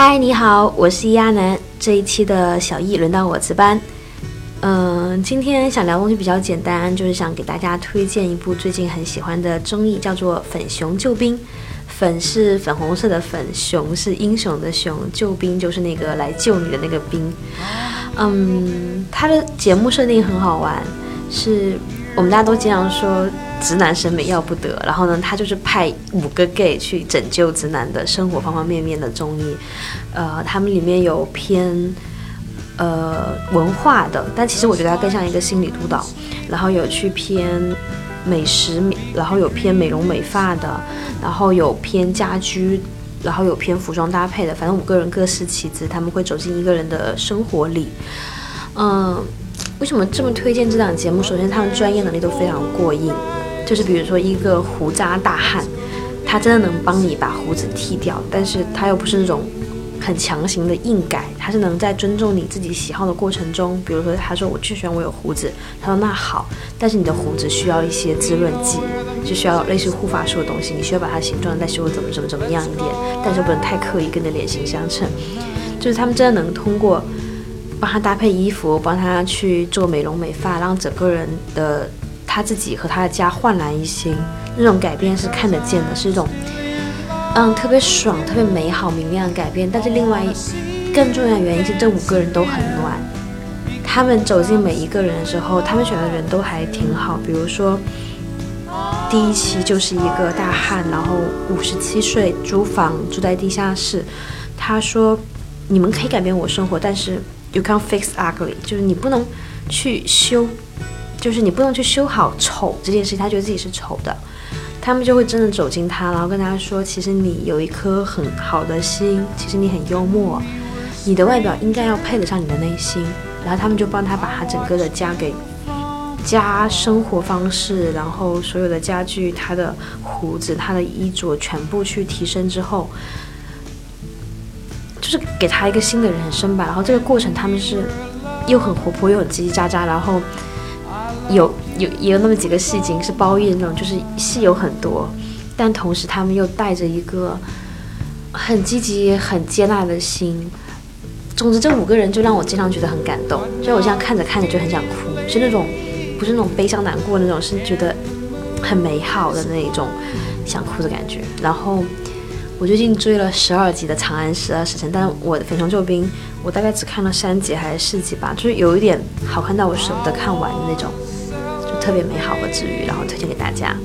嗨，你好，我是亚楠。这一期的小易轮到我值班。嗯，今天想聊东西比较简单，就是想给大家推荐一部最近很喜欢的综艺，叫做《粉熊救兵》。粉是粉红色的粉，熊是英雄的熊，救兵就是那个来救你的那个兵。嗯，它的节目设定很好玩，是我们大家都经常说。直男审美要不得，然后呢，他就是派五个 gay 去拯救直男的生活方方面面的综艺，呃，他们里面有偏呃文化的，但其实我觉得它更像一个心理督导，然后有去偏美食，然后有偏美容美发的，然后有偏家居，然后有偏服装搭配的，反正五个人各司其职，他们会走进一个人的生活里，嗯，为什么这么推荐这档节目？首先，他们专业能力都非常过硬。就是比如说一个胡渣大汉，他真的能帮你把胡子剃掉，但是他又不是那种很强行的硬改，他是能在尊重你自己喜好的过程中，比如说他说我就喜欢我有胡子，他说那好，但是你的胡子需要一些滋润剂，就需要类似护发素的东西，你需要把它形状再修怎么怎么怎么样一点，但是不能太刻意跟你的脸型相称，就是他们真的能通过帮他搭配衣服，帮他去做美容美发，让整个人的。他自己和他的家焕然一新，那种改变是看得见的，是一种，嗯，特别爽、特别美好、明亮的改变。但是另外更重要的原因是，这五个人都很暖。他们走进每一个人的时候，他们选的人都还挺好。比如说，第一期就是一个大汉，然后五十七岁，租房住在地下室。他说：“你们可以改变我生活，但是 you can't fix ugly，就是你不能去修。”就是你不能去修好丑这件事情，他觉得自己是丑的，他们就会真的走进他，然后跟他说，其实你有一颗很好的心，其实你很幽默，你的外表应该要配得上你的内心，然后他们就帮他把他整个的家给家生活方式，然后所有的家具、他的胡子、他的衣着全部去提升之后，就是给他一个新的人生吧。然后这个过程他们是又很活泼又很叽叽喳喳，然后。有有也有那么几个戏精是褒义的那种，就是戏有很多，但同时他们又带着一个很积极、很接纳的心。总之，这五个人就让我经常觉得很感动，就我这样看着看着就很想哭，是那种不是那种悲伤难过那种，是觉得很美好的那一种想哭的感觉。然后我最近追了十二集的《长安十二时辰》，但是我的《粉熊救兵》我大概只看了三集还是四集吧，就是有一点好看到我舍不得看完的那种。就特别美好和治愈，然后推荐给大家。